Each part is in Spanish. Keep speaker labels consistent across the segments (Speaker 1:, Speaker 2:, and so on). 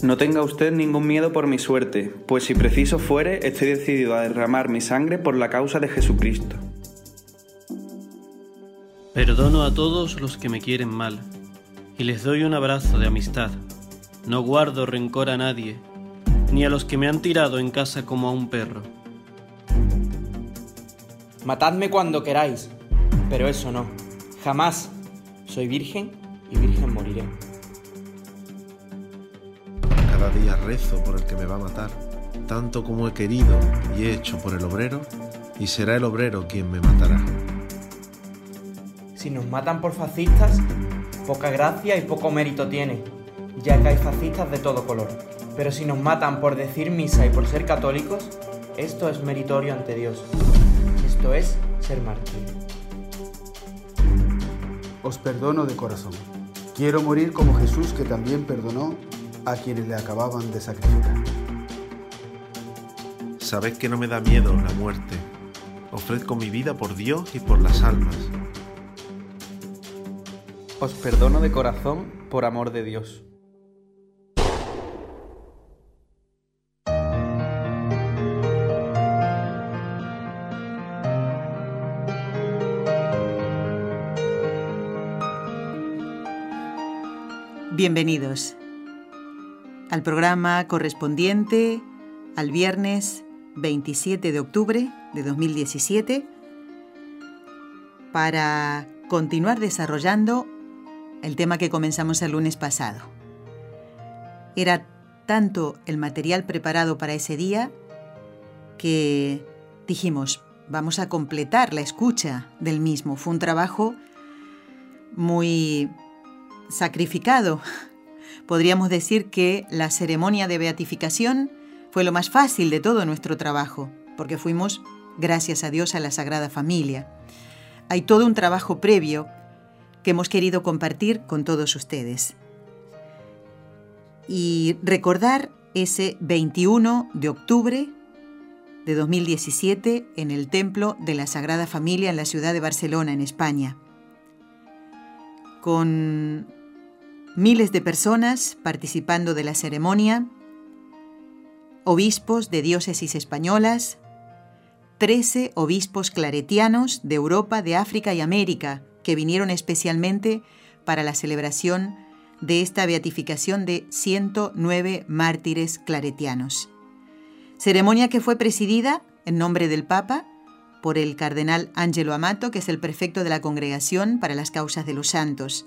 Speaker 1: No tenga usted ningún miedo por mi suerte, pues si preciso fuere, estoy decidido a derramar mi sangre por la causa de Jesucristo.
Speaker 2: Perdono a todos los que me quieren mal, y les doy un abrazo de amistad. No guardo rencor a nadie, ni a los que me han tirado en casa como a un perro.
Speaker 3: Matadme cuando queráis, pero eso no, jamás. Soy virgen y virgen moriré.
Speaker 4: Cada día rezo por el que me va a matar, tanto como he querido y he hecho por el obrero, y será el obrero quien me matará.
Speaker 3: Si nos matan por fascistas, poca gracia y poco mérito tiene, ya que hay fascistas de todo color. Pero si nos matan por decir misa y por ser católicos, esto es meritorio ante Dios. Esto es ser mártir.
Speaker 5: Os perdono de corazón. Quiero morir como Jesús que también perdonó a quienes le acababan de sacrificar.
Speaker 4: Sabed que no me da miedo la muerte. Ofrezco mi vida por Dios y por las almas.
Speaker 1: Os perdono de corazón por amor de Dios.
Speaker 6: Bienvenidos al programa correspondiente al viernes 27 de octubre de 2017 para continuar desarrollando el tema que comenzamos el lunes pasado. Era tanto el material preparado para ese día que dijimos, vamos a completar la escucha del mismo. Fue un trabajo muy sacrificado. Podríamos decir que la ceremonia de beatificación fue lo más fácil de todo nuestro trabajo, porque fuimos, gracias a Dios, a la Sagrada Familia. Hay todo un trabajo previo que hemos querido compartir con todos ustedes. Y recordar ese 21 de octubre de 2017 en el Templo de la Sagrada Familia en la ciudad de Barcelona, en España, con miles de personas participando de la ceremonia, obispos de diócesis españolas, 13 obispos claretianos de Europa, de África y América, que vinieron especialmente para la celebración de esta beatificación de 109 mártires claretianos. Ceremonia que fue presidida, en nombre del Papa, por el cardenal Angelo Amato, que es el prefecto de la Congregación para las Causas de los Santos,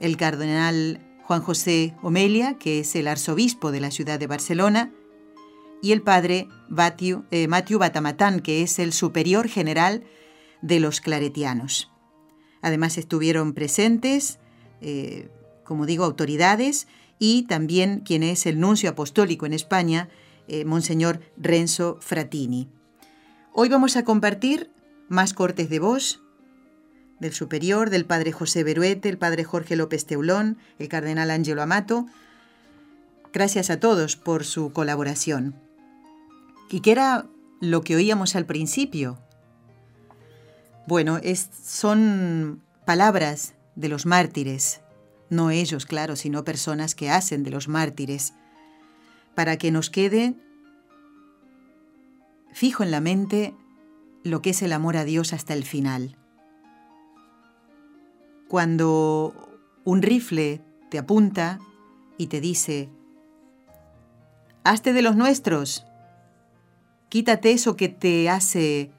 Speaker 6: el cardenal Juan José Omelia, que es el arzobispo de la ciudad de Barcelona, y el padre Matthew, eh, Batamatán, que es el superior general de los claretianos. Además estuvieron presentes, eh, como digo, autoridades y también quien es el nuncio apostólico en España, eh, Monseñor Renzo Fratini. Hoy vamos a compartir más cortes de voz del superior, del padre José Beruete, el padre Jorge López Teulón, el cardenal Ángelo Amato. Gracias a todos por su colaboración. ¿Y qué era lo que oíamos al principio? Bueno, son palabras de los mártires, no ellos, claro, sino personas que hacen de los mártires, para que nos quede fijo en la mente lo que es el amor a Dios hasta el final. Cuando un rifle te apunta y te dice, hazte de los nuestros, quítate eso que te hace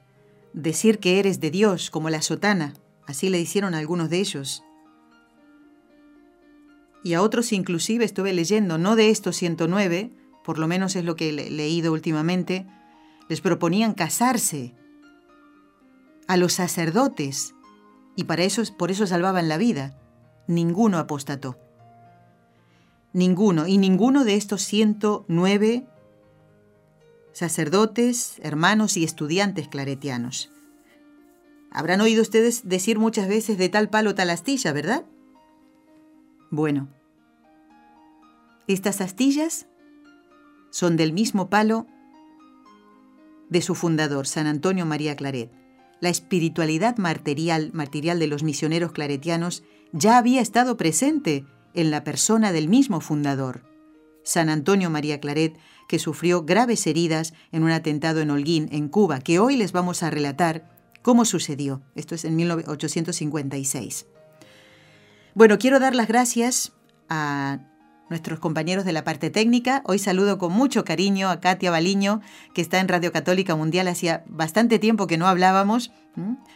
Speaker 6: decir que eres de Dios, como la sotana. Así le hicieron algunos de ellos. Y a otros inclusive estuve leyendo, no de estos 109, por lo menos es lo que he leído últimamente, les proponían casarse a los sacerdotes y para eso, por eso salvaban la vida. Ninguno apostató. Ninguno, y ninguno de estos 109 sacerdotes, hermanos y estudiantes claretianos. Habrán oído ustedes decir muchas veces de tal palo tal astilla, ¿verdad? Bueno, estas astillas son del mismo palo de su fundador, San Antonio María Claret. La espiritualidad martirial, de los misioneros claretianos ya había estado presente en la persona del mismo fundador, San Antonio María Claret, que sufrió graves heridas en un atentado en Holguín, en Cuba, que hoy les vamos a relatar cómo sucedió. Esto es en 1856. Bueno, quiero dar las gracias a nuestros compañeros de la parte técnica. Hoy saludo con mucho cariño a Katia Baliño, que está en Radio Católica Mundial. Hacía bastante tiempo que no hablábamos.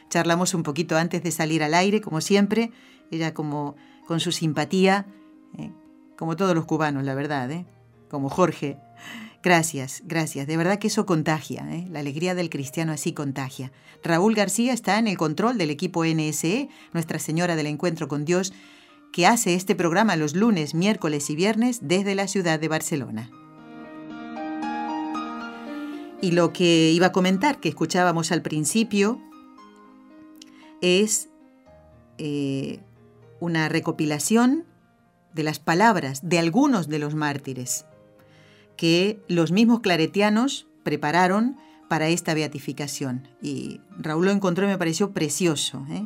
Speaker 6: Charlamos un poquito antes de salir al aire, como siempre. Ella como con su simpatía, eh, como todos los cubanos, la verdad, ¿eh? como Jorge. Gracias, gracias. De verdad que eso contagia. ¿eh? La alegría del cristiano así contagia. Raúl García está en el control del equipo NSE, Nuestra Señora del Encuentro con Dios que hace este programa los lunes, miércoles y viernes desde la ciudad de Barcelona. Y lo que iba a comentar, que escuchábamos al principio, es eh, una recopilación de las palabras de algunos de los mártires que los mismos claretianos prepararon para esta beatificación. Y Raúl lo encontró y me pareció precioso. ¿eh?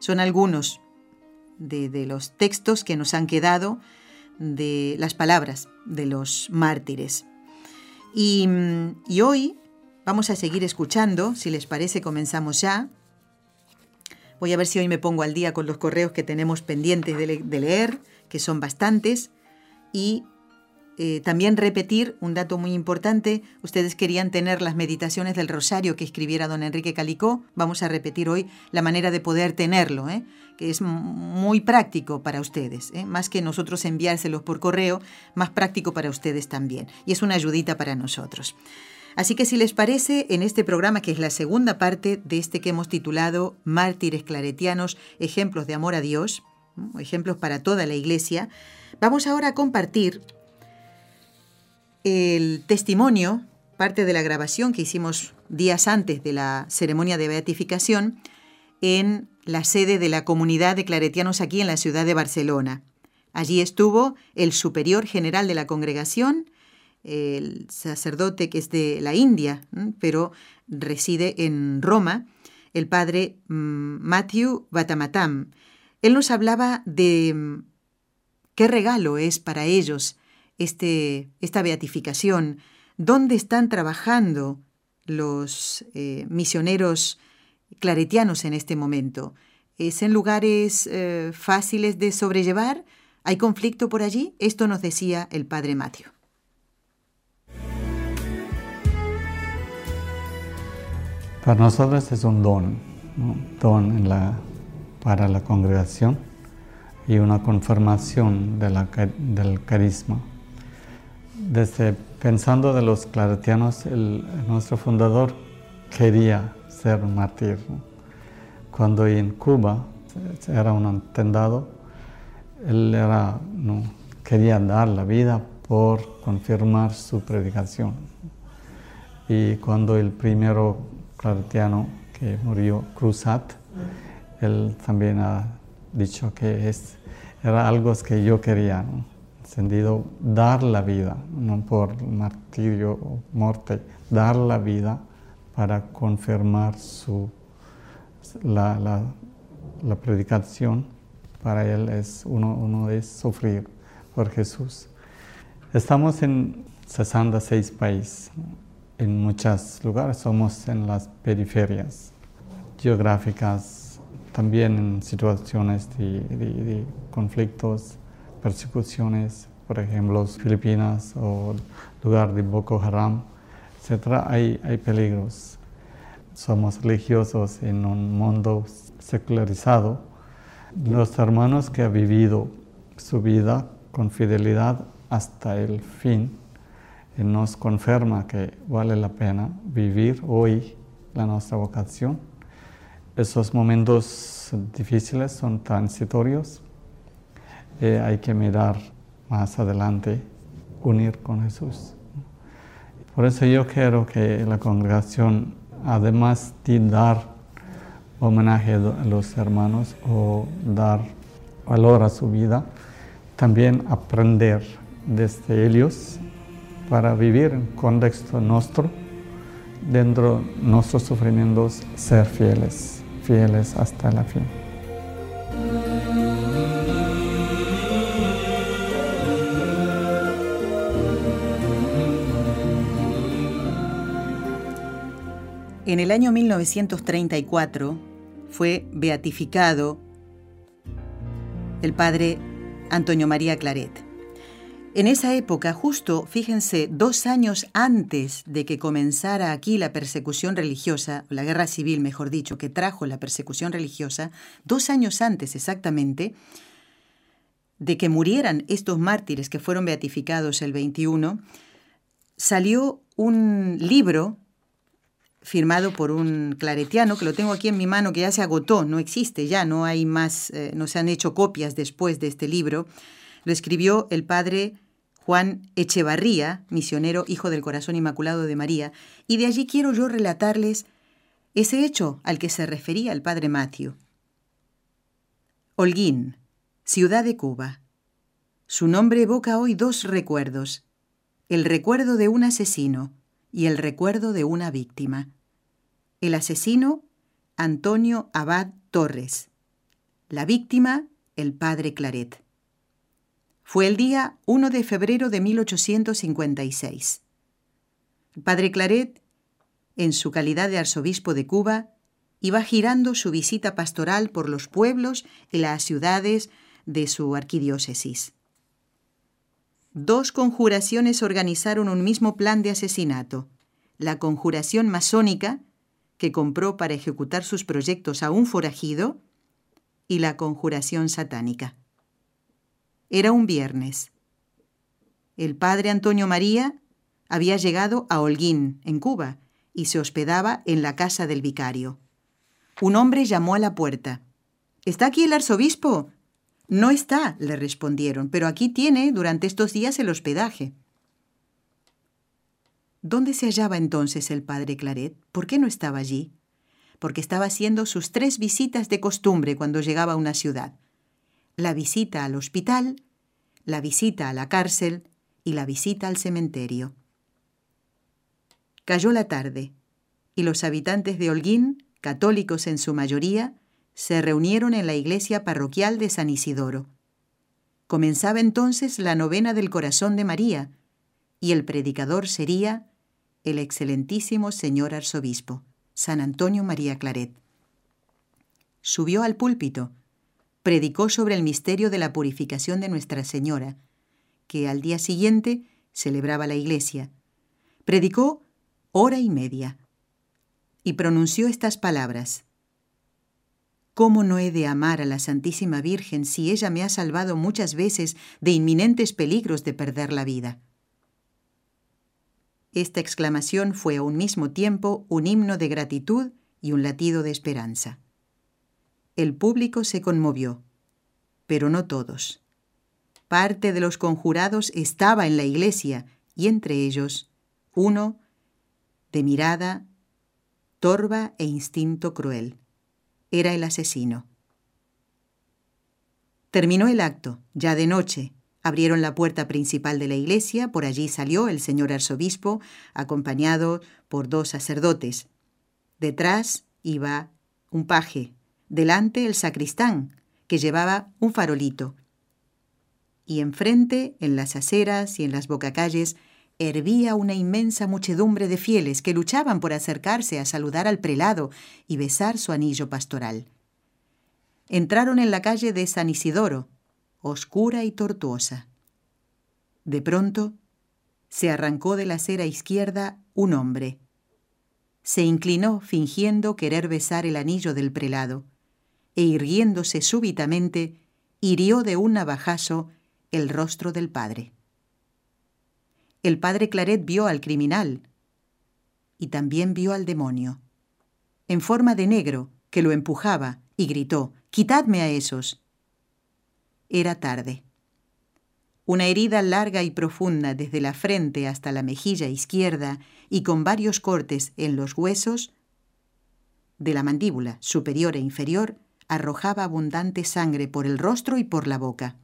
Speaker 6: Son algunos de, los textos que nos han quedado de las palabras de los mártires. Y, hoy vamos a seguir escuchando, si les parece comenzamos ya. Voy a ver si hoy me pongo al día con los correos que tenemos pendientes de, leer, que son bastantes, y eh, también repetir un dato muy importante. Ustedes querían tener las meditaciones del rosario que escribiera don Enrique Calicó. Vamos a repetir hoy la manera de poder tenerlo, ¿eh? que es muy práctico para ustedes. ¿eh? Más que nosotros enviárselos por correo, más práctico para ustedes también. Y es una ayudita para nosotros. Así que si les parece, en este programa, que es la segunda parte de este que hemos titulado Mártires Claretianos, ejemplos de amor a Dios, ejemplos para toda la Iglesia, vamos ahora a compartir el testimonio, parte de la grabación que hicimos días antes de la ceremonia de beatificación, en la sede de la comunidad de claretianos aquí en la ciudad de Barcelona. Allí estuvo el superior general de la congregación, el sacerdote que es de la India, pero reside en Roma, el padre mm, Matthew Batamatam. Él nos hablaba de mm, qué regalo es para ellos este, esta beatificación, dónde están trabajando los eh, misioneros claretianos en este momento. ¿Es en lugares eh, fáciles de sobrellevar? ¿Hay conflicto por allí? Esto nos decía el padre Mateo.
Speaker 7: Para nosotros es un don, don para la congregación y una confirmación del carisma desde pensando de los claretianos, nuestro fundador quería ser mártir. Cuando en Cuba era un atentado, él era, no, quería dar la vida por confirmar su predicación. Y cuando el primero claretiano que murió, Cruzat, él también ha dicho que es, era algo que yo quería encendido dar la vida, no por martirio o muerte, dar la vida para confirmar su, la, la, predicación. Para él es uno, uno es sufrir por Jesús. Estamos en 66 países, en muchos lugares, somos en las periferias geográficas, también en situaciones de conflictos persecuciones, por ejemplo, Filipinas o lugar de Boko Haram, etc., hay, hay peligros. Somos religiosos en un mundo secularizado. Los hermanos que han vivido su vida con fidelidad hasta el fin nos confirma que vale la pena vivir hoy la nuestra vocación esos momentos difíciles son transitorios. Eh, hay que mirar más adelante, unir con Jesús. Por eso yo quiero que la congregación, además de dar homenaje a los hermanos o dar valor a su vida, también aprender desde ellos para vivir en contexto nuestro, dentro de nuestros sufrimientos, ser fieles, fieles hasta la fin.
Speaker 6: En el año 1934 fue beatificado el padre Antonio María Claret. En esa época, justo, fíjense, dos años antes de que comenzara aquí la persecución religiosa, la guerra civil, mejor dicho, que trajo la persecución religiosa, dos años antes exactamente de que murieran estos mártires que fueron beatificados el 21, salió un libro firmado por un claretiano, que lo tengo aquí en mi mano, que ya se agotó, no existe ya, no hay más, eh, no se han hecho copias después de este libro. Lo escribió el padre Juan Echevarría, misionero, hijo del corazón inmaculado de María, y de allí quiero yo relatarles ese hecho al que se refería el padre Matthew. Holguín, ciudad de Cuba. Su nombre evoca hoy dos recuerdos, el recuerdo de un asesino y el recuerdo de una víctima. El asesino, Antonio Abad Torres. La víctima, el padre Claret. Fue el día 1 de febrero de 1856. El padre Claret, en su calidad de arzobispo de Cuba, iba girando su visita pastoral por los pueblos y las ciudades de su arquidiócesis. Dos conjuraciones organizaron un mismo plan de asesinato. La conjuración masónica, que compró para ejecutar sus proyectos a un forajido, y la conjuración satánica. Era un viernes. El padre Antonio María había llegado a Holguín, en Cuba, y se hospedaba en la casa del vicario. Un hombre llamó a la puerta. ¿Está aquí el arzobispo? No está, le respondieron, pero aquí tiene durante estos días el hospedaje. ¿Dónde se hallaba entonces el padre Claret? ¿Por qué no estaba allí? Porque estaba haciendo sus tres visitas de costumbre cuando llegaba a una ciudad. La visita al hospital, la visita a la cárcel y la visita al cementerio. Cayó la tarde y los habitantes de Holguín, católicos en su mayoría, se reunieron en la iglesia parroquial de San Isidoro. Comenzaba entonces la novena del corazón de María, y el predicador sería el excelentísimo señor arzobispo, San Antonio María Claret. Subió al púlpito, predicó sobre el misterio de la purificación de Nuestra Señora, que al día siguiente celebraba la iglesia. Predicó hora y media y pronunció estas palabras. ¿Cómo no he de amar a la Santísima Virgen si ella me ha salvado muchas veces de inminentes peligros de perder la vida? Esta exclamación fue a un mismo tiempo un himno de gratitud y un latido de esperanza. El público se conmovió, pero no todos. Parte de los conjurados estaba en la iglesia y entre ellos uno de mirada torva e instinto cruel. Era el asesino. Terminó el acto, ya de noche, Abrieron la puerta principal de la iglesia, por allí salió el señor arzobispo, acompañado por dos sacerdotes. Detrás iba un paje, delante el sacristán, que llevaba un farolito. Y enfrente, en las aceras y en las bocacalles, hervía una inmensa muchedumbre de fieles que luchaban por acercarse a saludar al prelado y besar su anillo pastoral. Entraron en la calle de San Isidoro, oscura y tortuosa. De pronto, se arrancó de la acera izquierda un hombre. Se inclinó fingiendo querer besar el anillo del prelado, e irguiéndose súbitamente, hirió de un navajazo el rostro del padre. El padre Claret vio al criminal y también vio al demonio. En forma de negro, que lo empujaba, y gritó, Quitadme a esos. Era tarde. Una herida larga y profunda desde la frente hasta la mejilla izquierda y con varios cortes en los huesos de la mandíbula superior e inferior arrojaba abundante sangre por el rostro y por la boca.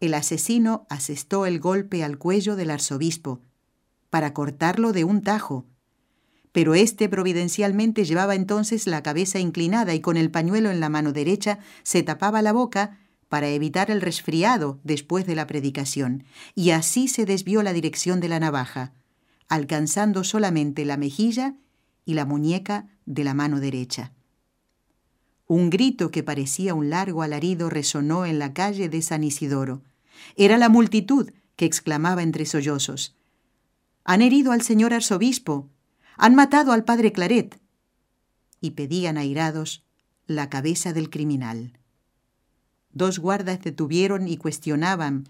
Speaker 6: El asesino asestó el golpe al cuello del arzobispo para cortarlo de un tajo, pero éste providencialmente llevaba entonces la cabeza inclinada y con el pañuelo en la mano derecha se tapaba la boca para evitar el resfriado después de la predicación, y así se desvió la dirección de la navaja, alcanzando solamente la mejilla y la muñeca de la mano derecha. Un grito que parecía un largo alarido resonó en la calle de San Isidoro. Era la multitud que exclamaba entre sollozos. Han herido al señor arzobispo. Han matado al padre Claret. Y pedían airados la cabeza del criminal. Dos guardas detuvieron y cuestionaban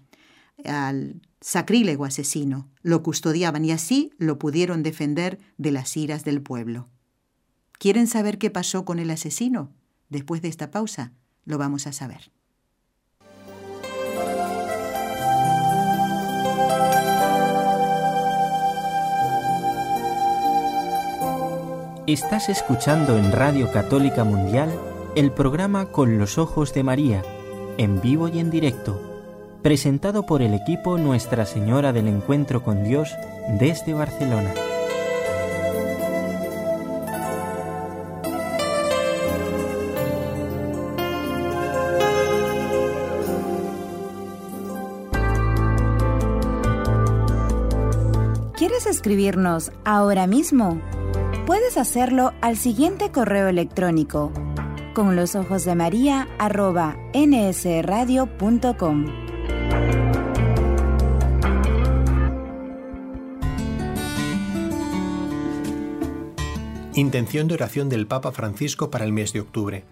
Speaker 6: al sacrílego asesino, lo custodiaban y así lo pudieron defender de las iras del pueblo. ¿Quieren saber qué pasó con el asesino? Después de esta pausa, lo vamos a saber.
Speaker 8: Estás escuchando en Radio Católica Mundial el programa Con los Ojos de María, en vivo y en directo, presentado por el equipo Nuestra Señora del Encuentro con Dios desde Barcelona.
Speaker 9: escribirnos ahora mismo? Puedes hacerlo al siguiente correo electrónico con los ojos de María nsradio.com.
Speaker 10: Intención de oración del Papa Francisco para el mes de octubre.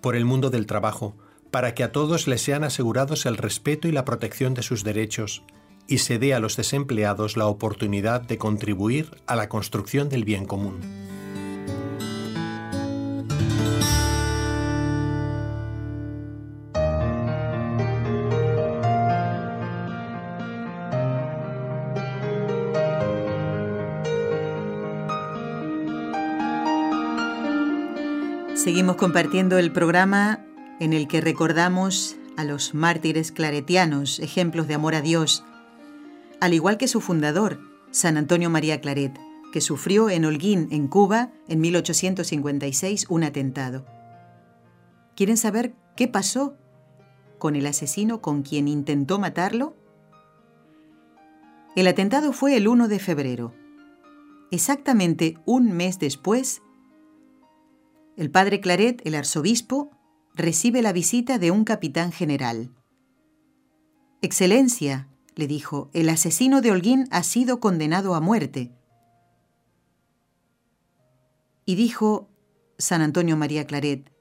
Speaker 10: Por el mundo del trabajo, para que a todos les sean asegurados el respeto y la protección de sus derechos, y se dé a los desempleados la oportunidad de contribuir a la construcción del bien común.
Speaker 6: Seguimos compartiendo el programa en el que recordamos a los mártires claretianos, ejemplos de amor a Dios, al igual que su fundador, San Antonio María Claret, que sufrió en Holguín, en Cuba, en 1856, un atentado. ¿Quieren saber qué pasó con el asesino con quien intentó matarlo? El atentado fue el 1 de febrero. Exactamente un mes después, el padre Claret, el arzobispo, recibe la visita de un capitán general. Excelencia, le dijo, el asesino de Holguín ha sido condenado a muerte. Y dijo San Antonio María Claret,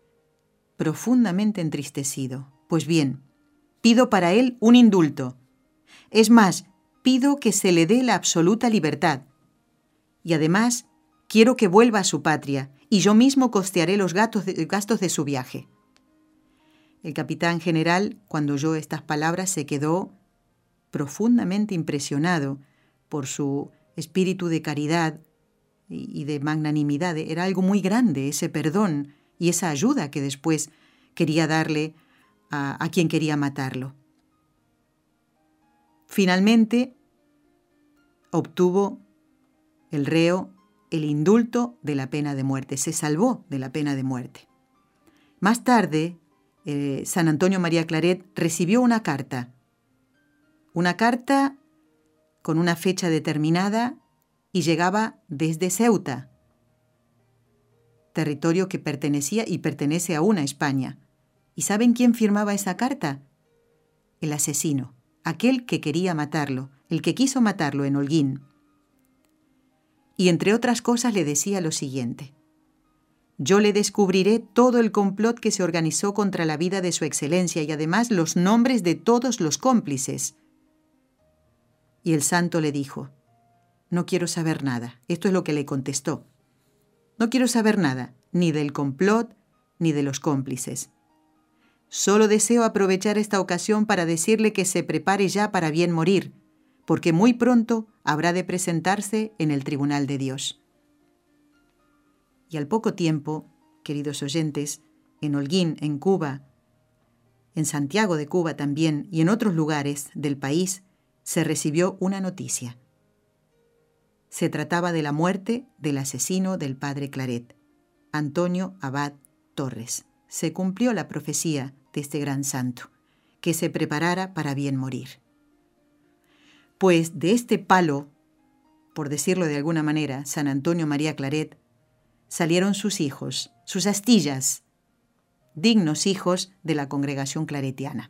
Speaker 6: profundamente entristecido, pues bien, pido para él un indulto. Es más, pido que se le dé la absoluta libertad. Y además, quiero que vuelva a su patria, y yo mismo costearé los gastos de, su viaje. El capitán general, cuando oyó estas palabras, se quedó profundamente impresionado por su espíritu de caridad y de magnanimidad. Era algo muy grande ese perdón y esa ayuda que después quería darle a, quien quería matarlo. Finalmente, obtuvo el reo el indulto de la pena de muerte, se salvó de la pena de muerte. Más tarde, eh, San Antonio María Claret recibió una carta una carta con una fecha determinada y llegaba desde Ceuta, territorio que pertenecía y pertenece aún a España. ¿Y saben quién firmaba esa carta? El asesino, aquel que quería matarlo, el que quiso matarlo en Holguín. Y entre otras cosas le decía lo siguiente. Yo le descubriré todo el complot que se organizó contra la vida de su excelencia y además los nombres de todos los cómplices. Y el santo le dijo, No quiero saber nada. Esto es lo que le contestó. No quiero saber nada. ni del complot, ni de los cómplices. Solo deseo aprovechar esta ocasión para decirle que se prepare ya para bien morir, porque muy pronto habrá de presentarse en el tribunal de Dios. Y al poco tiempo, queridos oyentes, en Holguín, en Cuba, en Santiago de Cuba también y en otros lugares del país, se recibió una noticia. Se trataba de la muerte del asesino del padre Claret, Antonio Abad Torres. Se cumplió la profecía de este gran santo, que se preparara para bien morir. Pues de este palo, por decirlo de alguna manera, San Antonio María Claret, salieron sus hijos, sus astillas, dignos hijos de la congregación claretiana.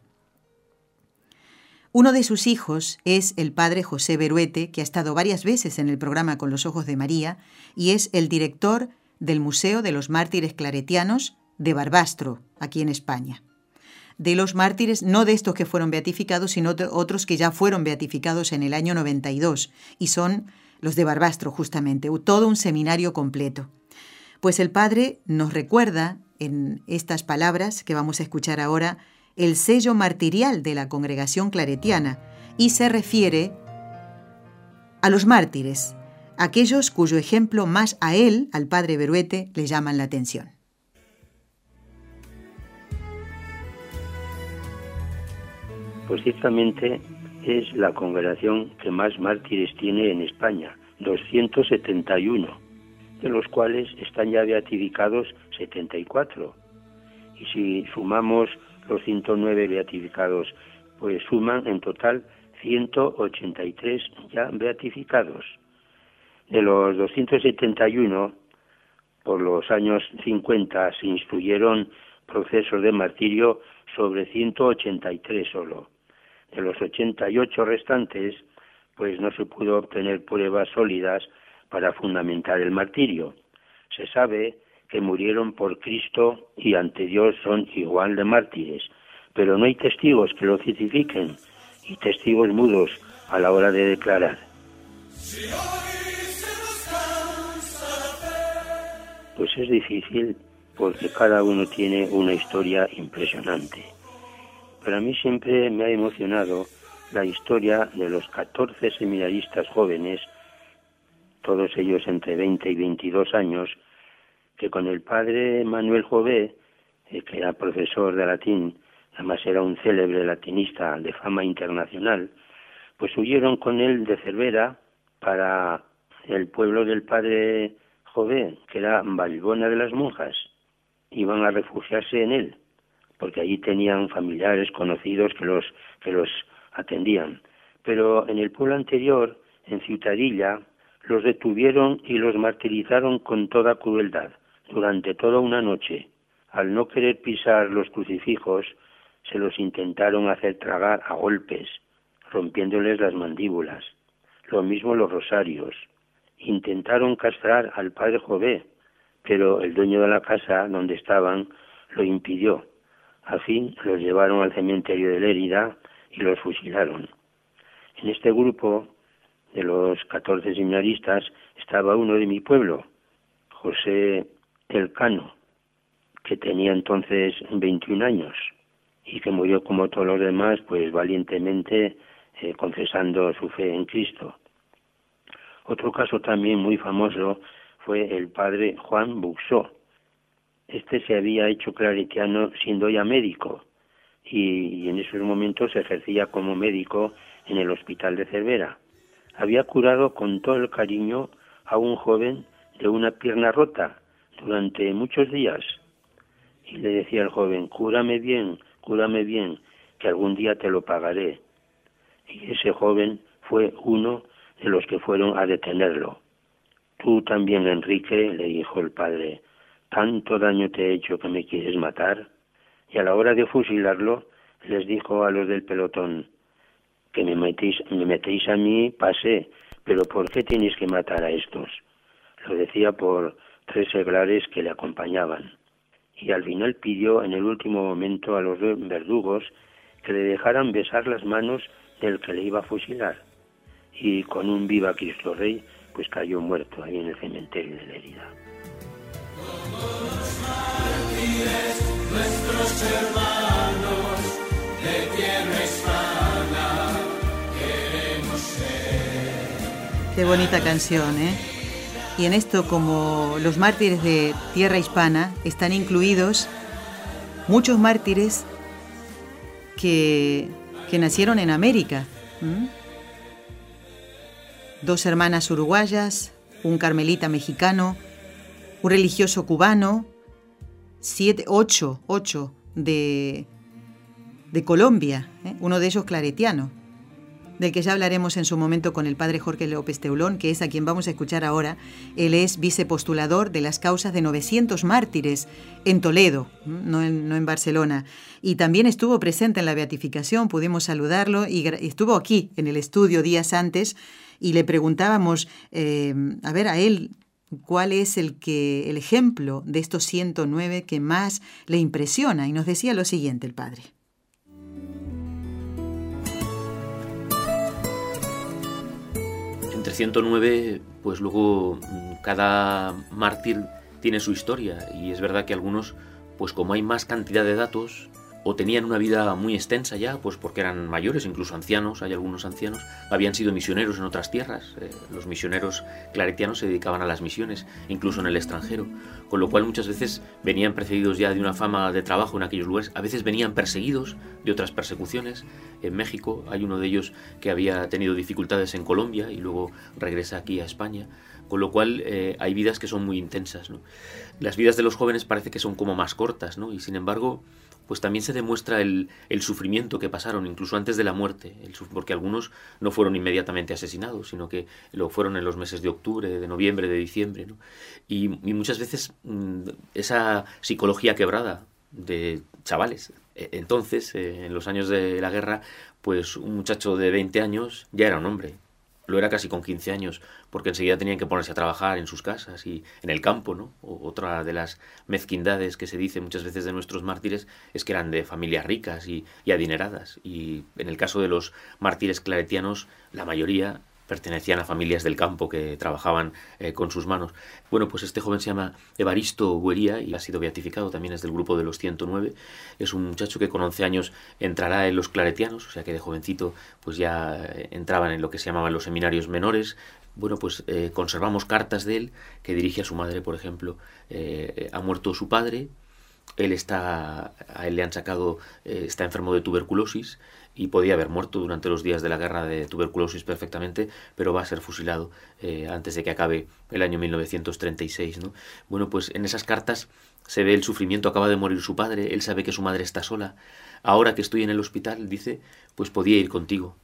Speaker 6: Uno de sus hijos es el padre José Beruete, que ha estado varias veces en el programa Con los Ojos de María, y es el director del Museo de los Mártires Claretianos de Barbastro, aquí en España. De los mártires, no de estos que fueron beatificados, sino otros que ya fueron beatificados en el año 92, y son los de Barbastro, justamente, todo un seminario completo. Pues el padre nos recuerda en estas palabras que vamos a escuchar ahora el sello martirial de la congregación claretiana y se refiere a los mártires, aquellos cuyo ejemplo más a él, al padre Beruete, le llaman la atención.
Speaker 11: Pues ciertamente es la congregación que más mártires tiene en España, 271, de los cuales están ya beatificados 74. Y si sumamos los 109 beatificados, pues suman en total 183 ya beatificados. De los 271, por los años 50 se instruyeron procesos de martirio sobre 183 solo. De los 88 restantes, pues no se pudo obtener pruebas sólidas para fundamentar el martirio. Se sabe que murieron por Cristo y ante Dios son igual de mártires, pero no hay testigos que lo certifiquen y testigos mudos a la hora de declarar. Pues es difícil porque cada uno tiene una historia impresionante. Pero a mí siempre me ha emocionado la historia de los 14 seminaristas jóvenes, todos ellos entre 20 y 22 años, que con el padre Manuel Jové, eh, que era profesor de latín, además era un célebre latinista de fama internacional, pues huyeron con él de Cervera para el pueblo del padre Jové, que era Valbona de las Monjas. Iban a refugiarse en él, porque allí tenían familiares conocidos que los, que los atendían. Pero en el pueblo anterior, en Ciutadilla, los detuvieron y los martirizaron con toda crueldad durante toda una noche. Al no querer pisar los crucifijos, se los intentaron hacer tragar a golpes, rompiéndoles las mandíbulas. Lo mismo los rosarios. Intentaron castrar al padre Jové, pero el dueño de la casa donde estaban lo impidió. Al fin los llevaron al cementerio de Lérida y los fusilaron. En este grupo de los catorce seminaristas estaba uno de mi pueblo, José el Cano, que tenía entonces 21 años y que murió como todos los demás, pues valientemente eh, confesando su fe en Cristo. Otro caso también muy famoso fue el padre Juan Buxó. Este se había hecho claretiano siendo ya médico y, y en esos momentos ejercía como médico en el hospital de Cervera. Había curado con todo el cariño a un joven de una pierna rota durante muchos días. Y le decía al joven, cúrame bien, cúrame bien, que algún día te lo pagaré. Y ese joven fue uno de los que fueron a detenerlo. Tú también, Enrique, le dijo el padre, tanto daño te he hecho que me quieres matar. Y a la hora de fusilarlo, les dijo a los del pelotón, que me metéis, me metéis a mí, pasé, pero ¿por qué tenéis que matar a estos? Lo decía por tres seglares que le acompañaban. Y al final pidió en el último momento a los verdugos que le dejaran besar las manos del que le iba a fusilar. Y con un viva Cristo Rey, pues cayó muerto ahí en el cementerio de la herida.
Speaker 6: Qué bonita canción, ¿eh? Y en esto, como los mártires de tierra hispana, están incluidos muchos mártires que, nacieron en América. Dos hermanas uruguayas, un carmelita mexicano, un religioso cubano, siete, ocho, ocho de, de Colombia, ¿eh? uno de ellos claretiano del que ya hablaremos en su momento con el padre Jorge López Teulón, que es a quien vamos a escuchar ahora. Él es vicepostulador de las causas de 900 mártires en Toledo, no en, Barcelona. Y también estuvo presente en la beatificación, pudimos saludarlo y estuvo aquí en el estudio días antes y le preguntábamos, eh, a ver, a él, cuál es el, que, el ejemplo de estos 109 que más le impresiona. Y nos decía lo siguiente el padre.
Speaker 12: Entre 109, pues luego mm, cada mártir tiene su historia. Y es verdad que algunos, pues como hay más cantidad de datos, o tenían una vida muy extensa ya, pues porque eran mayores, incluso ancianos, hay algunos ancianos, habían sido misioneros en otras tierras, eh, los misioneros claretianos se dedicaban a las misiones, incluso en el extranjero, con lo cual muchas veces venían precedidos ya de una fama de trabajo en aquellos lugares, a veces venían perseguidos de otras persecuciones, en México hay uno de ellos que había tenido dificultades en Colombia y luego regresa aquí a España, con lo cual eh, hay vidas que son muy intensas. Las vidas de los jóvenes parece que son como más cortas, y sin embargo pues también se demuestra el, sufrimiento que pasaron, incluso antes de la muerte, porque algunos no fueron inmediatamente asesinados, sino que lo fueron en los meses de octubre, de noviembre, de diciembre. Y, muchas veces mm, esa psicología quebrada de chavales, e, entonces, eh, en los años de la guerra, pues un muchacho de 20 años ya era un hombre, lo era casi con 15 años, porque enseguida tenían que ponerse a trabajar en sus casas y en el campo, ¿no? otra de las mezquindades que se dice muchas veces de nuestros mártires es que eran de familias ricas y, adineradas. Y en el caso de los mártires claretianos, la mayoría pertenecían a familias del campo que trabajaban eh, con sus manos. Bueno, pues este joven se llama Evaristo Guería y ha sido beatificado, también es del grupo de los 109. Es un muchacho que con 11 años entrará en los claretianos, o sea que de jovencito pues ya eh, entraban en lo que se llamaban los seminarios menores. Bueno, pues eh, conservamos cartas de él que dirige a su madre, por ejemplo. ha muerto su padre, él está, a él le han sacado, está enfermo de tuberculosis y podía haber muerto durante los días de la guerra de tuberculosis perfectamente, pero va a ser fusilado eh, antes de que acabe el año 1936. ¿no? Bueno, pues en esas cartas se ve el sufrimiento, acaba de morir su padre, él sabe que su madre está sola. Ahora que estoy en el hospital, dice, pues podía ir contigo.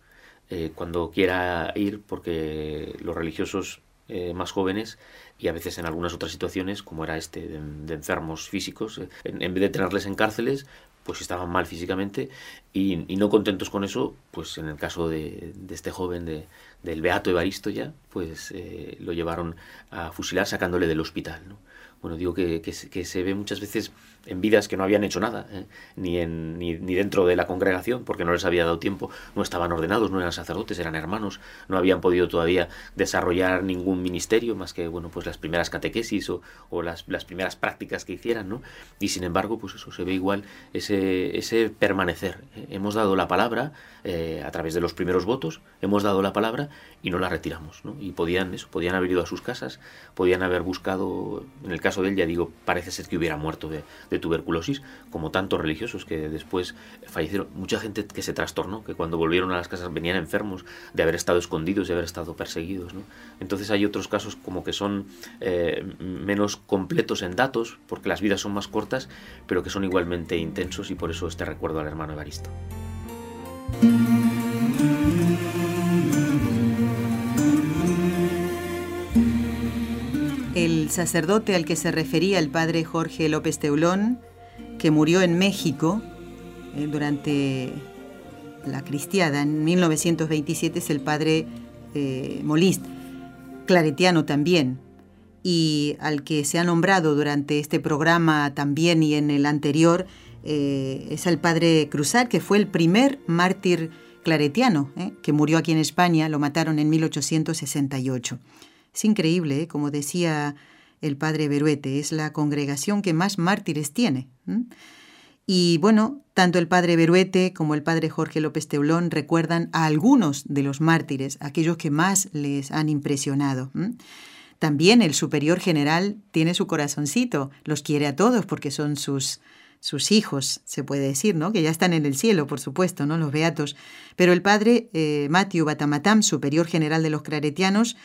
Speaker 12: Eh, cuando quiera ir, porque los religiosos eh, más jóvenes y a veces en algunas otras situaciones, como era este de, enfermos físicos, en, vez de tenerles en cárceles, pues estaban mal físicamente y, no contentos con eso, pues en el caso de, este joven, de, del Beato Evaristo ya, pues eh, lo llevaron a fusilar sacándole del hospital. ¿no? Bueno, digo que, que, se ve muchas veces en vidas que no habían hecho nada, ¿eh? ni, en, ni, ni, dentro de la congregación, porque no les había dado tiempo, no estaban ordenados, no eran sacerdotes, eran hermanos, no habían podido todavía desarrollar ningún ministerio, más que bueno, pues las primeras catequesis o, las, las, primeras prácticas que hicieran, ¿no? Y sin embargo, pues eso se ve igual, ese, ese permanecer. ¿eh? Hemos dado la palabra eh, a través de los primeros votos, hemos dado la palabra y no la retiramos, ¿no? Y podían eso, podían haber ido a sus casas, podían haber buscado, en el caso de él, ya digo, parece ser que hubiera muerto de tuberculosis, como tantos religiosos que después fallecieron. Mucha gente que se trastornó, que cuando volvieron a las casas venían enfermos de haber estado escondidos, de haber estado perseguidos. ¿no? Entonces hay otros casos como que son eh, menos completos en datos, porque las vidas son más cortas, pero que son igualmente intensos y por eso este recuerdo al hermano Evaristo.
Speaker 6: El sacerdote al que se refería el padre Jorge López Teulón, que murió en México eh, durante la cristiada en 1927, es el padre eh, Molist, claretiano también, y al que se ha nombrado durante este programa también y en el anterior, eh, es el padre Cruzar, que fue el primer mártir claretiano, que murió aquí en España, lo mataron en 1868. Es increíble, ¿eh? como decía el padre Beruete. Es la congregación que más mártires tiene. Y bueno, tanto el padre Beruete como el padre Jorge López Teulón recuerdan a algunos de los mártires, aquellos que más les han impresionado. También el superior general tiene su corazoncito, los quiere a todos porque son sus, sus hijos, se puede decir, ¿no? Que ya están en el cielo, por supuesto, ¿no? Los beatos. Pero el padre eh, Matthew Batamatam, superior general de los claretianos,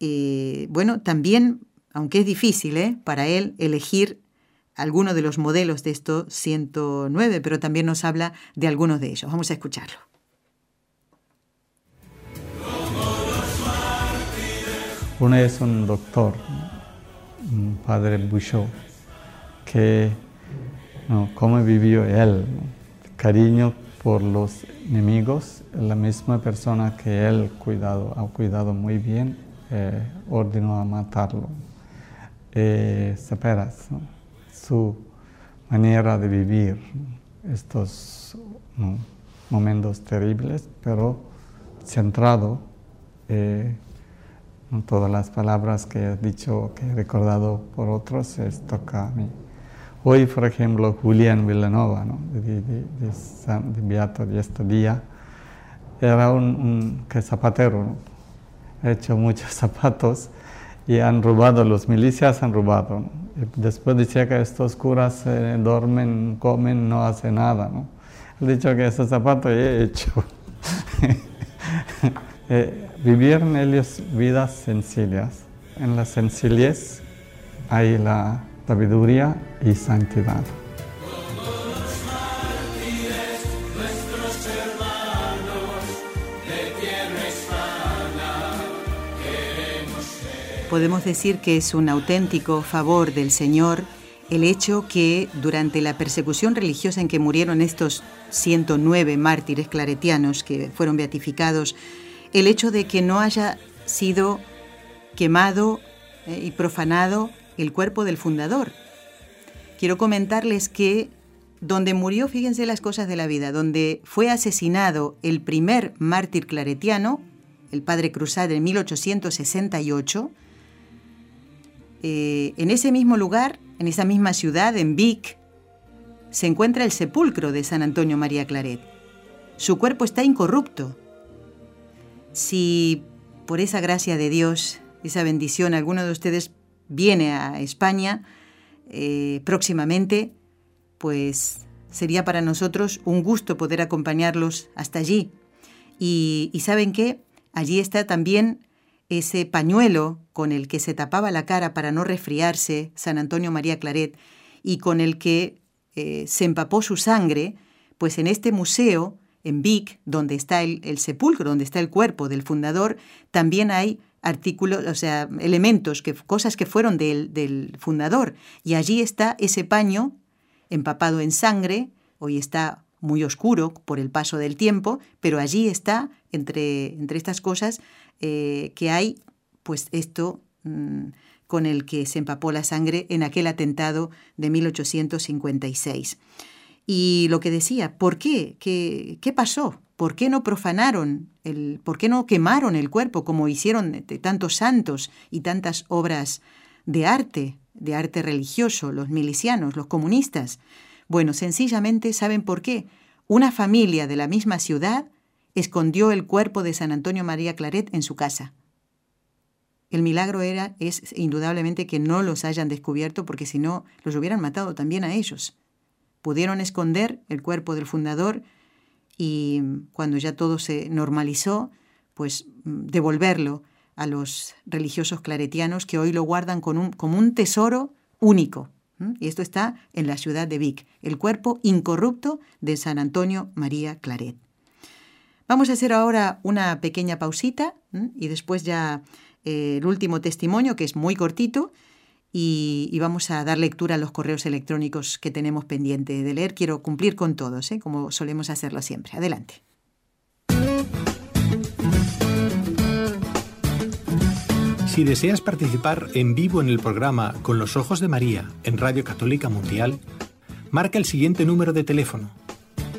Speaker 6: eh, bueno, también, aunque es difícil, ¿eh? Para él elegir alguno de los modelos de estos 109, pero también nos habla de algunos de ellos. Vamos a escucharlo.
Speaker 7: Uno es un doctor, un padre Bouchot, que cómo vivió él, cariño por los enemigos, la misma persona que él cuidado, ha cuidado muy bien, eh, ordenó a matarlo. Eh, Seperas, su manera de vivir estos momentos terribles, pero centrado eh, en todas las palabras que he dicho, que he recordado por otros, es toca a mí. Hoy, por ejemplo, Julián Villanova, de, de, San, de, de este día, era un, que zapatero, ha hecho muchos zapatos y han robado, los milicias han robado. Después decía que estos curas eh, duermen, comen, no hacen nada. ¿no? He dicho que esos zapatos he hecho. eh, vivir en ellos vidas sencillas. En la sencillez hay la sabiduría y santidad.
Speaker 6: Podemos decir que es un auténtico favor del Señor el hecho que durante la persecución religiosa en que murieron estos 109 mártires claretianos que fueron beatificados, el hecho de que no haya sido quemado eh, y profanado el cuerpo del fundador. Quiero comentarles que donde murió, fíjense las cosas de la vida, donde fue asesinado el primer mártir claretiano, el padre Cruzade en 1868, eh, en ese mismo lugar, en esa misma ciudad, en Vic, se encuentra el sepulcro de San Antonio María Claret. Su cuerpo está incorrupto. Si por esa gracia de Dios, esa bendición, alguno de ustedes viene a España eh, próximamente, pues sería para nosotros un gusto poder acompañarlos hasta allí. Y, y saben qué, allí está también ese pañuelo con el que se tapaba la cara para no resfriarse San Antonio María Claret y con el que eh, se empapó su sangre, pues en este museo, en Vic, donde está el, sepulcro, donde está el cuerpo del fundador, también hay artículos, o sea, elementos, que, cosas que fueron del, del fundador. Y allí está ese paño empapado en sangre, hoy está muy oscuro por el paso del tiempo, pero allí está, entre, entre estas cosas, eh, que hay, pues esto mm, con el que se empapó la sangre en aquel atentado de 1856. Y lo que decía, ¿por qué? ¿Qué, qué pasó? ¿Por qué no profanaron, el, por qué no quemaron el cuerpo como hicieron tantos santos y tantas obras de arte, de arte religioso, los milicianos, los comunistas? Bueno, sencillamente, ¿saben por qué? Una familia de la misma ciudad escondió el cuerpo de San Antonio María Claret en su casa. El milagro era, es indudablemente que no los hayan descubierto porque si no los hubieran matado también a ellos. Pudieron esconder el cuerpo del fundador y cuando ya todo se normalizó, pues mm, devolverlo a los religiosos claretianos que hoy lo guardan como un tesoro único. Y esto está en la ciudad de Vic, el cuerpo incorrupto de San Antonio María Claret. Vamos a hacer ahora una pequeña pausita y después ya eh, el último testimonio, que es muy cortito, y, vamos a dar lectura a los correos electrónicos que tenemos pendiente de leer. Quiero cumplir con todos, ¿eh? como solemos hacerlo siempre. Adelante.
Speaker 10: Si deseas participar en vivo en el programa Con los Ojos de María en Radio Católica Mundial, marca el siguiente número de teléfono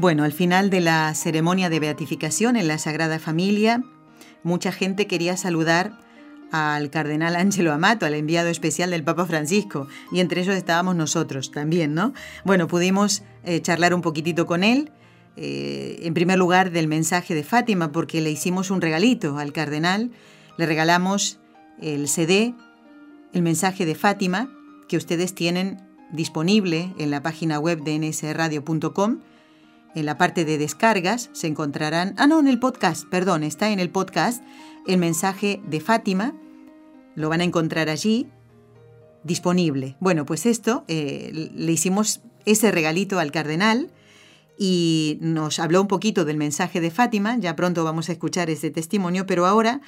Speaker 6: Bueno, al final de la ceremonia de beatificación en la Sagrada Familia, mucha gente quería saludar al cardenal Ángelo Amato, al enviado especial del Papa Francisco, y entre ellos estábamos nosotros también, ¿no? Bueno, pudimos eh, charlar un poquitito con él, eh, en primer lugar del mensaje de Fátima, porque le hicimos un regalito al cardenal, le regalamos el CD, el mensaje de Fátima, que ustedes tienen disponible en la página web de nsradio.com en la parte de descargas se encontrarán, ah no, en el podcast, perdón, está en el podcast el mensaje de Fátima, lo van a encontrar allí disponible. Bueno, pues esto, eh, le hicimos ese regalito al cardenal y nos habló un poquito del mensaje de Fátima, ya pronto vamos a escuchar ese testimonio, pero ahora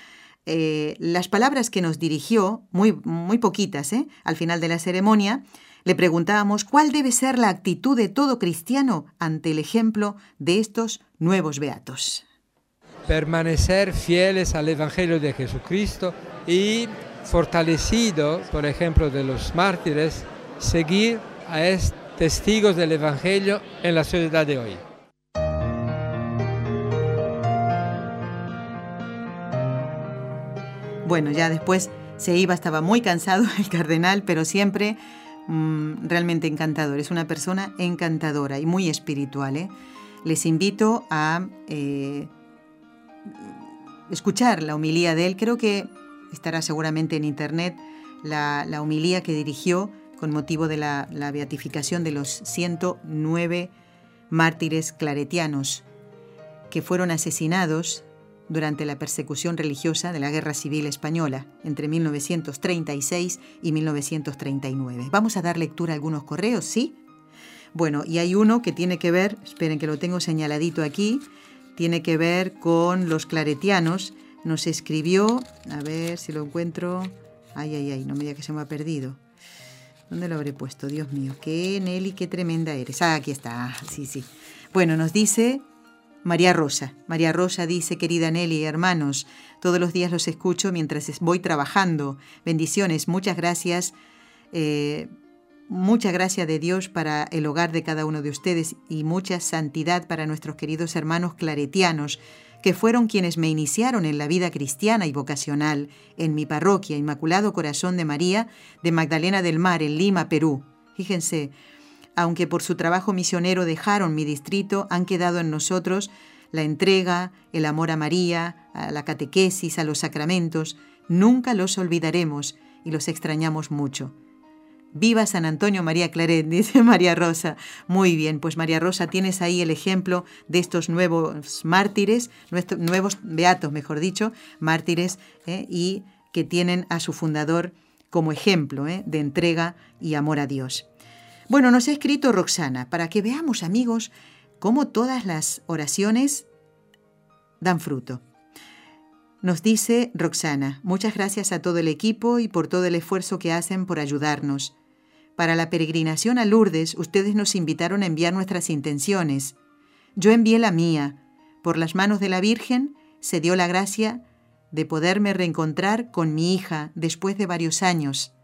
Speaker 6: eh, las palabras que nos dirigió, muy, muy poquitas, ¿eh? al final de la ceremonia, le preguntábamos cuál debe ser la actitud de todo cristiano ante el ejemplo de estos nuevos beatos.
Speaker 13: Permanecer fieles al Evangelio de Jesucristo y fortalecido por ejemplo de los mártires, seguir a estos testigos del Evangelio en la sociedad de hoy.
Speaker 6: Bueno, ya después se iba, estaba muy cansado el cardenal, pero siempre Mm, realmente encantador. Es una persona encantadora y muy espiritual. ¿eh? Les invito a eh, escuchar la humilía de él. Creo que estará seguramente en internet la, la que dirigió con motivo de la, la beatificación de los 109 mártires claretianos que fueron asesinados durante la persecución religiosa de la Guerra Civil Española entre 1936 y 1939. Vamos a dar lectura a algunos correos, ¿sí? Bueno, y hay uno que tiene que ver, esperen que lo tengo señaladito aquí, tiene que ver con los claretianos. Nos escribió, a ver si lo encuentro. Ay, ay, ay, no me diga que se me ha perdido. ¿Dónde lo habré puesto? Dios mío, qué Nelly, qué tremenda eres. Ah, aquí está, sí, sí. Bueno, nos dice María Rosa. María Rosa dice, querida Nelly, hermanos, todos los días los escucho mientras voy trabajando. Bendiciones, muchas gracias. Eh, mucha gracia de Dios para el hogar de cada uno de ustedes y mucha santidad para nuestros queridos hermanos claretianos, que fueron quienes me iniciaron en la vida cristiana y vocacional en mi parroquia Inmaculado Corazón de María de Magdalena del Mar, en Lima, Perú. Fíjense, aunque por su trabajo misionero dejaron mi distrito, han quedado en nosotros la entrega, el amor a María, a la catequesis, a los sacramentos. Nunca los olvidaremos y los extrañamos mucho. Viva San Antonio María Claret, dice María Rosa. Muy bien, pues María Rosa, tienes ahí el ejemplo de estos nuevos mártires, nuevos beatos, mejor dicho, mártires, ¿eh? y que tienen a su fundador como ejemplo ¿eh? de entrega y amor a Dios. Bueno, nos ha escrito Roxana para que veamos, amigos, cómo todas las oraciones dan fruto. Nos dice Roxana, muchas gracias a todo el equipo y por todo el esfuerzo que hacen por ayudarnos. Para la peregrinación a Lourdes, ustedes nos invitaron a enviar nuestras intenciones. Yo envié la mía. Por las manos de la Virgen se dio la gracia de poderme reencontrar con mi hija después de varios años,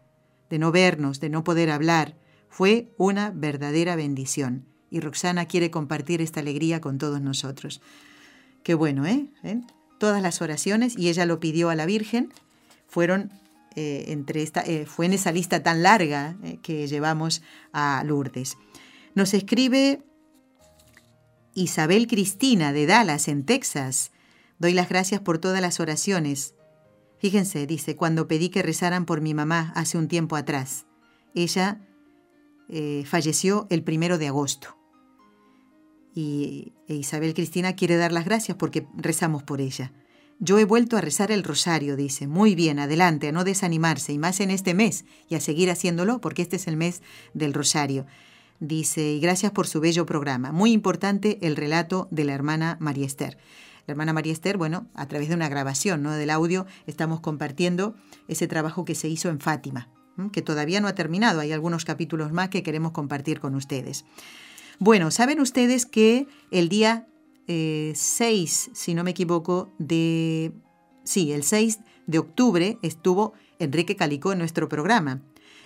Speaker 6: de no vernos, de no poder hablar, fue una verdadera bendición y Roxana quiere compartir esta alegría con todos nosotros. Qué bueno, ¿eh? ¿Eh? Todas las oraciones, y ella lo pidió a la Virgen, fueron eh, entre esta, eh, fue en esa lista tan larga que llevamos a Lourdes. Nos escribe Isabel Cristina de Dallas, en Texas. Doy las gracias por todas las oraciones. Fíjense, dice, cuando pedí que rezaran por mi mamá hace un tiempo atrás. Ella eh, falleció el primero de agosto. Y e Isabel Cristina quiere dar las gracias porque rezamos por ella. Yo he vuelto a rezar el rosario, dice. Muy bien, adelante, a no desanimarse, y más en este mes, y a seguir haciéndolo, porque este es el mes del rosario. Dice, y gracias por su bello programa. Muy importante el relato de la hermana María Esther. la hermana María Esther, bueno, a través de una grabación ¿no? del audio, estamos compartiendo ese trabajo que se hizo en Fátima, que todavía no ha terminado. Hay algunos capítulos más que queremos compartir con ustedes. Bueno, saben ustedes que el día 6, eh, si no me equivoco, de... Sí, el 6 de octubre estuvo Enrique Calicó en nuestro programa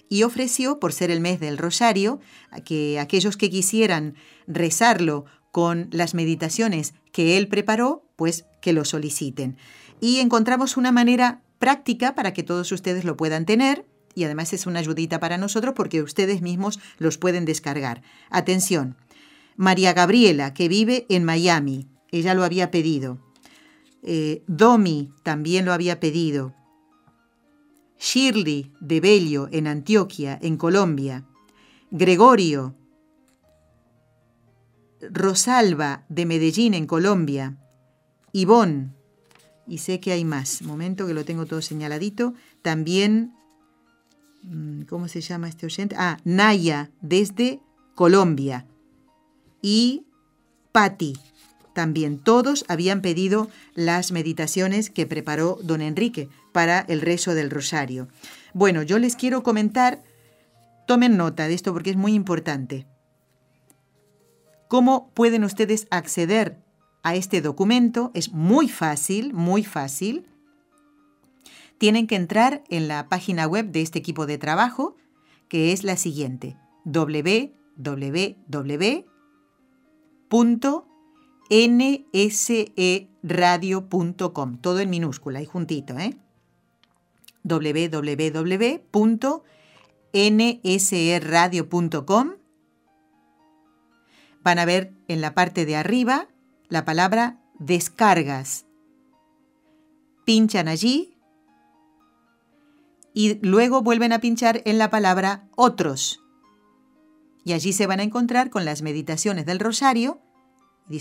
Speaker 6: y ofreció, por ser el mes del Rosario, que aquellos que quisieran rezarlo con las meditaciones que él preparó, pues que lo soliciten. Y encontramos una manera práctica para que todos ustedes lo puedan tener y además es una ayudita para nosotros porque ustedes mismos los pueden descargar. Atención, María Gabriela, que vive en Miami, ella lo había pedido. Eh, Domi también lo había pedido. Shirley de Bello en Antioquia, en Colombia. Gregorio. Rosalba de Medellín, en Colombia. Ivón. Y sé que hay más. Momento que lo tengo todo señaladito. También, ¿cómo se llama este oyente? Ah, Naya, desde Colombia. Y Patti también todos habían pedido las meditaciones que preparó don Enrique para el rezo del rosario. Bueno, yo les quiero comentar, tomen nota de esto porque es muy importante. ¿Cómo pueden ustedes acceder a este documento? Es muy fácil, muy fácil. Tienen que entrar en la página web de este equipo de trabajo, que es la siguiente, www nseradio.com, todo en minúscula y juntito, ¿eh? www.nsradio.com. Van a ver en la parte de arriba la palabra descargas. Pinchan allí y luego vuelven a pinchar en la palabra otros. Y allí se van a encontrar con las meditaciones del rosario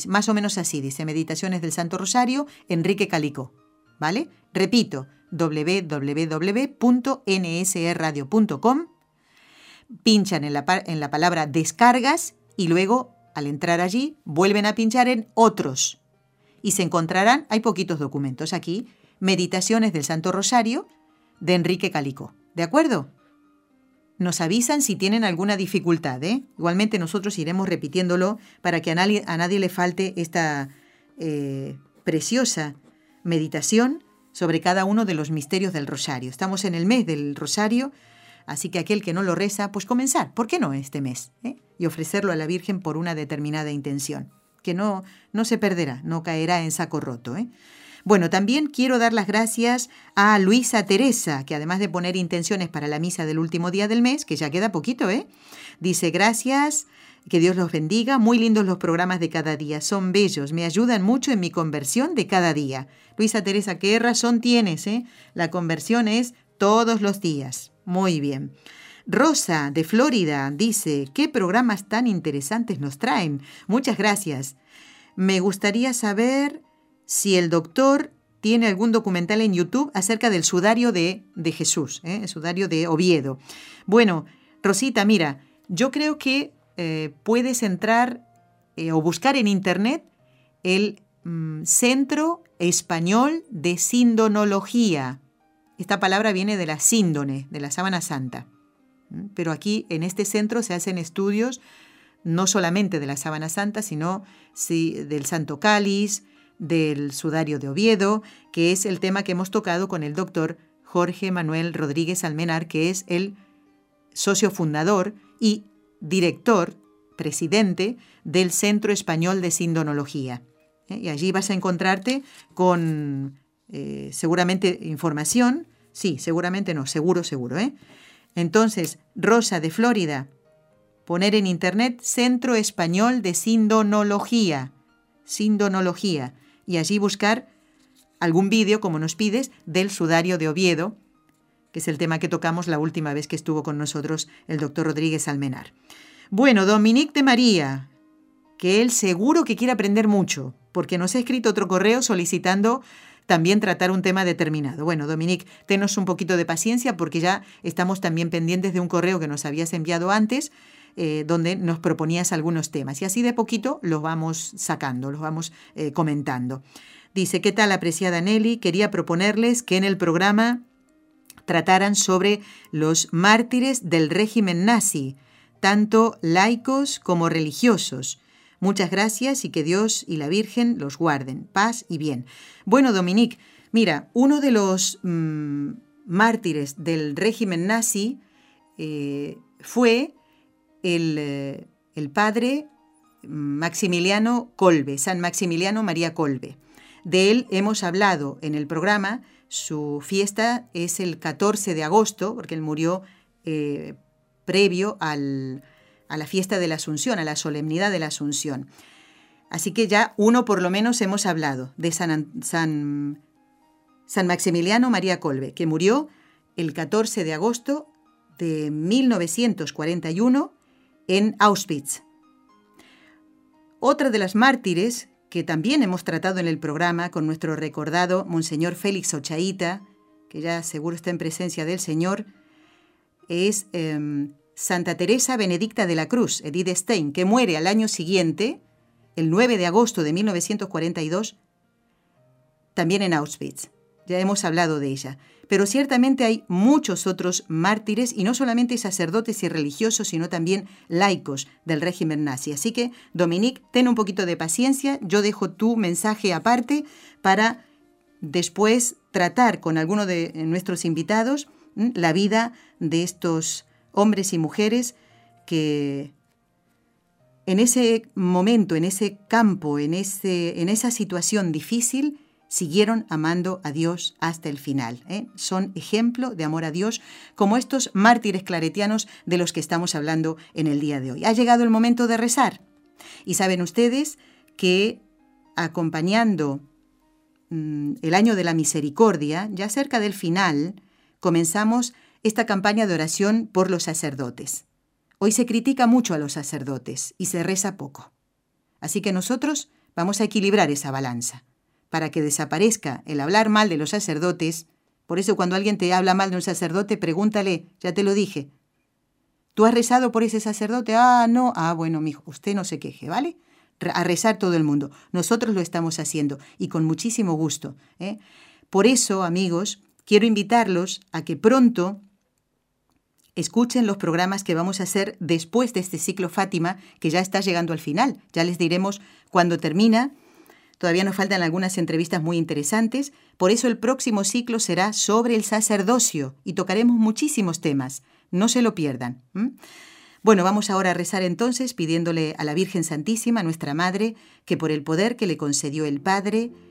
Speaker 6: más o menos así, dice Meditaciones del Santo Rosario, Enrique Calico. ¿Vale? Repito, www.nsradio.com, pinchan en la, en la palabra descargas y luego, al entrar allí, vuelven a pinchar en otros. Y se encontrarán, hay poquitos documentos aquí, Meditaciones del Santo Rosario de Enrique Calico. ¿De acuerdo? nos avisan si tienen alguna dificultad. ¿eh? Igualmente nosotros iremos repitiéndolo para que a nadie, le falte esta eh, preciosa meditación sobre cada uno de los misterios del rosario. Estamos en el mes del rosario, así que aquel que no lo reza, pues comenzar, ¿por qué no este mes? ¿eh? Y ofrecerlo a la Virgen por una determinada intención, que no, no se perderá, no caerá en saco roto. ¿eh? Bueno, también quiero dar las gracias a Luisa Teresa, que además de poner intenciones para la misa del último día del mes, que ya queda poquito, ¿eh? Dice, gracias, que Dios los bendiga, muy lindos los programas de cada día, son bellos, me ayudan mucho en mi conversión de cada día. Luisa Teresa, ¿qué razón tienes? Eh? La conversión es todos los días. Muy bien. Rosa, de Florida, dice, ¿qué programas tan interesantes nos traen? Muchas gracias. Me gustaría saber si el doctor tiene algún documental en YouTube acerca del sudario de, Jesús, ¿eh? el sudario de Oviedo. Bueno, Rosita, mira, yo creo que eh, puedes entrar eh, o buscar en Internet el mm, Centro Español de Sindonología. Esta palabra viene de la síndone, de la sábana santa. Pero aquí en este centro se hacen estudios no solamente de la sábana santa, sino del Santo Cáliz, del sudario de Oviedo, que es el tema que hemos tocado con el doctor Jorge Manuel Rodríguez Almenar, que es el socio fundador y director, presidente del Centro Español de Sindonología. ¿eh? Y allí vas a encontrarte con eh, seguramente información, sí, seguramente no, seguro, seguro. ¿eh? Entonces, Rosa de Florida, poner en internet Centro Español de Sindonología, Sindonología, y allí buscar algún vídeo, como nos pides, del sudario de Oviedo, que es el tema que tocamos la última vez que estuvo con nosotros el doctor Rodríguez Almenar. Bueno, Dominique de María, que él seguro que quiere aprender mucho, porque nos ha escrito otro correo solicitando también tratar un tema determinado. Bueno, Dominique, tenos un poquito de paciencia porque ya estamos también pendientes de un correo que nos habías enviado antes eh, donde nos proponías algunos temas. Y así de poquito los vamos sacando, los vamos eh, comentando. Dice, ¿qué tal apreciada Nelly? Quería proponerles que en el programa trataran sobre los mártires del régimen nazi, tanto laicos como religiosos. Muchas gracias y que Dios y la Virgen los guarden. Paz y bien. Bueno, Dominique, mira, uno de los mm, mártires del régimen nazi eh, fue el, eh, el padre Maximiliano Colbe, San Maximiliano María Colbe. De él hemos hablado en el programa. Su fiesta es el 14 de agosto, porque él murió eh, previo a la fiesta de la Asunción, a la solemnidad de la Asunción. Así que ya uno por lo menos hemos hablado de San, San, San Maximiliano María Colbe, que murió el 14 de agosto de 1941 en Auschwitz. Otra de las mártires que también hemos tratado en el programa con nuestro recordado Monseñor Félix Ochaíta, que ya seguro está en presencia del Señor, es em, Santa Teresa Benedicta de la Cruz, Edith Stein, que muere al año siguiente, el 9 de agosto de 1942, también en Auschwitz. Ya hemos hablado de ella pero ciertamente hay muchos otros mártires, y no solamente sacerdotes y religiosos, sino también laicos del régimen nazi. Así que, Dominique, ten un poquito de paciencia, yo dejo tu mensaje aparte para después tratar con alguno de nuestros invitados la vida de estos hombres y mujeres que en ese momento, en ese campo, en, ese, en esa situación difícil, siguieron amando a Dios hasta el final. ¿eh? Son ejemplo de amor a Dios, como estos mártires claretianos de los que estamos hablando en el día de hoy. Ha llegado el momento de rezar. Y saben ustedes que acompañando mm, el año de la misericordia, ya cerca del final, comenzamos esta campaña de oración por los sacerdotes. Hoy se critica mucho a los sacerdotes y se reza poco. Así que nosotros vamos a equilibrar esa balanza para que desaparezca el hablar mal de los sacerdotes. Por eso cuando alguien te habla mal de un sacerdote, pregúntale, ya te lo dije. ¿Tú has rezado por ese sacerdote? Ah, no. Ah, bueno, mijo, usted no se queje, ¿vale? A rezar todo el mundo. Nosotros lo estamos haciendo y con muchísimo gusto. ¿eh? Por eso, amigos, quiero invitarlos a que pronto escuchen los programas que vamos a hacer después de este ciclo Fátima, que ya está llegando al final. Ya les diremos cuándo termina Todavía nos faltan algunas entrevistas muy interesantes, por eso el próximo ciclo será sobre el sacerdocio y tocaremos muchísimos temas. No se lo pierdan. Bueno, vamos ahora a rezar entonces pidiéndole a la Virgen Santísima, nuestra Madre, que por el poder que le concedió el Padre,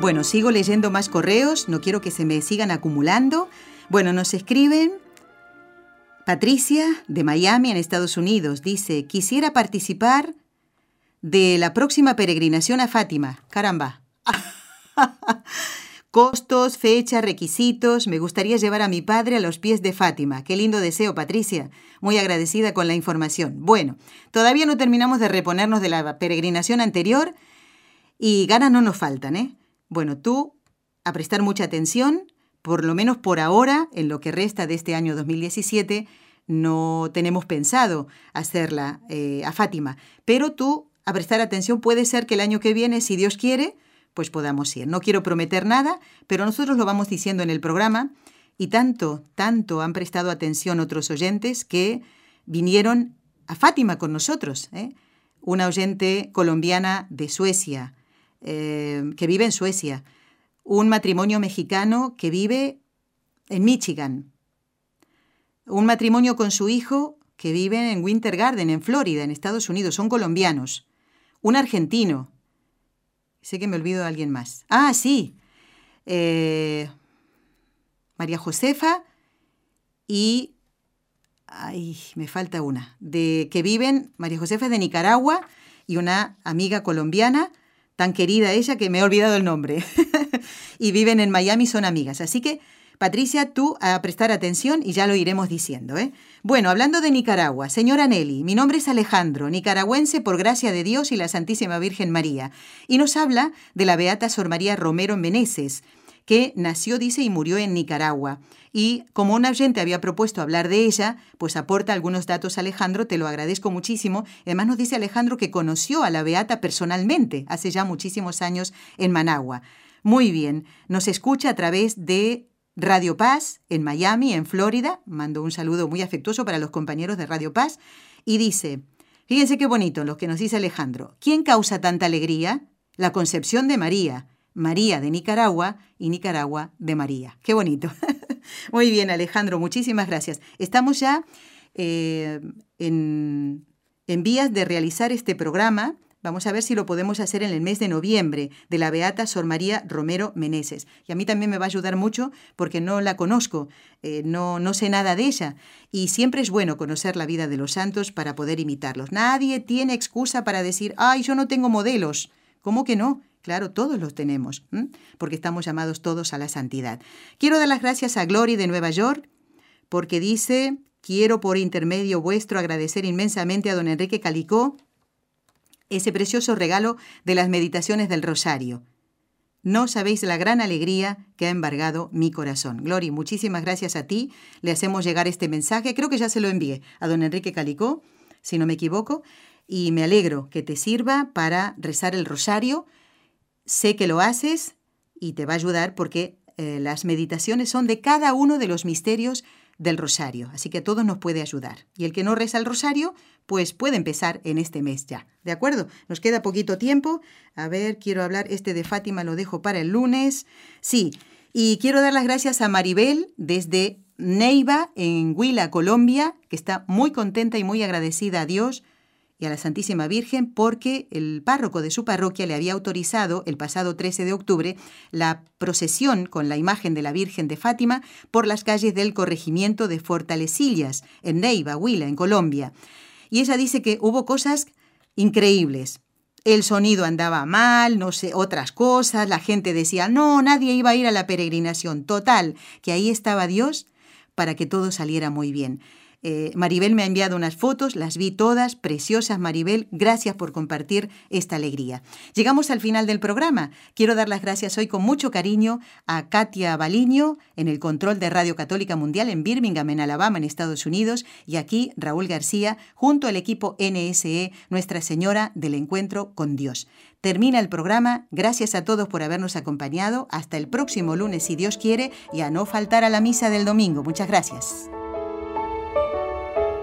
Speaker 6: Bueno, sigo leyendo más correos, no quiero que se me sigan acumulando. Bueno, nos escriben Patricia de Miami en Estados Unidos. Dice, quisiera participar de la próxima peregrinación a Fátima. Caramba. Costos, fecha, requisitos. Me gustaría llevar a mi padre a los pies de Fátima. Qué lindo deseo, Patricia. Muy agradecida con la información. Bueno, todavía no terminamos de reponernos de la peregrinación anterior, Y ganas no nos faltan, ¿eh? Bueno, tú a prestar mucha atención, por lo menos por ahora, en lo que resta de este año 2017, no tenemos pensado hacerla eh, a Fátima, pero tú a prestar atención puede ser que el año que viene, si Dios quiere, pues podamos ir. No quiero prometer nada, pero nosotros lo vamos diciendo en el programa y tanto, tanto han prestado atención otros oyentes que vinieron a Fátima con nosotros. ¿eh? Una oyente colombiana de Suecia, eh, que vive en Suecia. Un matrimonio mexicano que vive en Michigan. Un matrimonio con su hijo que vive en Winter Garden, en Florida, en Estados Unidos. Son colombianos. Un argentino. Sé que me olvido de alguien más. Ah, sí. Eh, María Josefa y... Ay, me falta una. De que viven, María Josefa es de Nicaragua y una amiga colombiana, tan querida ella que me he olvidado el nombre. y viven en Miami, son amigas. Así que, Patricia, tú a prestar atención y ya lo iremos diciendo. ¿eh? Bueno, hablando de Nicaragua, señora Nelly, mi nombre es Alejandro, nicaragüense por gracia de Dios y la Santísima Virgen María. Y nos habla de la Beata Sor María Romero Meneses que nació, dice, y murió en Nicaragua. Y como un oyente había propuesto hablar de ella, pues aporta algunos datos Alejandro, te lo agradezco muchísimo. Además nos dice Alejandro que conoció a la Beata personalmente hace ya muchísimos años en Managua. Muy bien, nos escucha a través de Radio Paz en Miami, en Florida. Mando un saludo muy afectuoso para los compañeros de Radio Paz. Y dice, fíjense qué bonito lo que nos dice Alejandro. ¿Quién causa tanta alegría? La concepción de María María de Nicaragua y Nicaragua de María. Qué bonito. Muy bien, Alejandro, muchísimas gracias. Estamos ya eh, en, en vías de realizar este programa. Vamos a ver si lo podemos hacer en el mes de noviembre de la Beata Sor María Romero Meneses. Y a mí también me va a ayudar mucho porque no la conozco, eh, no, no sé nada de ella. Y siempre es bueno conocer la vida de los santos para poder imitarlos. Nadie tiene excusa para decir, ay, yo no tengo modelos. ¿Cómo que no? Claro, todos los tenemos, porque estamos llamados todos a la santidad. Quiero dar las gracias a Glory de Nueva York, porque dice, quiero por intermedio vuestro agradecer inmensamente a don Enrique Calicó ese precioso regalo de las meditaciones del Rosario. No sabéis la gran alegría que ha embargado mi corazón. Glory, muchísimas gracias a ti. Le hacemos llegar este mensaje. Creo que ya se lo envié a don Enrique Calicó, si no me equivoco. Y me alegro que te sirva para rezar el rosario Sé que lo haces y te va a ayudar porque eh, las meditaciones son de cada uno de los misterios del rosario, así que todo nos puede ayudar. Y el que no reza el rosario, pues puede empezar en este mes ya. ¿De acuerdo? Nos queda poquito tiempo. A ver, quiero hablar, este de Fátima lo dejo para el lunes. Sí, y quiero dar las gracias a Maribel desde Neiva, en Huila, Colombia, que está muy contenta y muy agradecida a Dios y a la Santísima Virgen porque el párroco de su parroquia le había autorizado el pasado 13 de octubre la procesión con la imagen de la Virgen de Fátima por las calles del corregimiento de Fortalecillas, en Neiva, Huila, en Colombia. Y ella dice que hubo cosas increíbles. El sonido andaba mal, no sé, otras cosas, la gente decía, no, nadie iba a ir a la peregrinación. Total, que ahí estaba Dios para que todo saliera muy bien. Eh, Maribel me ha enviado unas fotos, las vi todas, preciosas Maribel, gracias por compartir esta alegría. Llegamos al final del programa. Quiero dar las gracias hoy con mucho cariño a Katia Baliño en el control de Radio Católica Mundial en Birmingham, en Alabama, en Estados Unidos, y aquí Raúl García junto al equipo NSE, Nuestra Señora del Encuentro con Dios. Termina el programa, gracias a todos por habernos acompañado, hasta el próximo lunes si Dios quiere, y a no faltar a la misa del domingo. Muchas gracias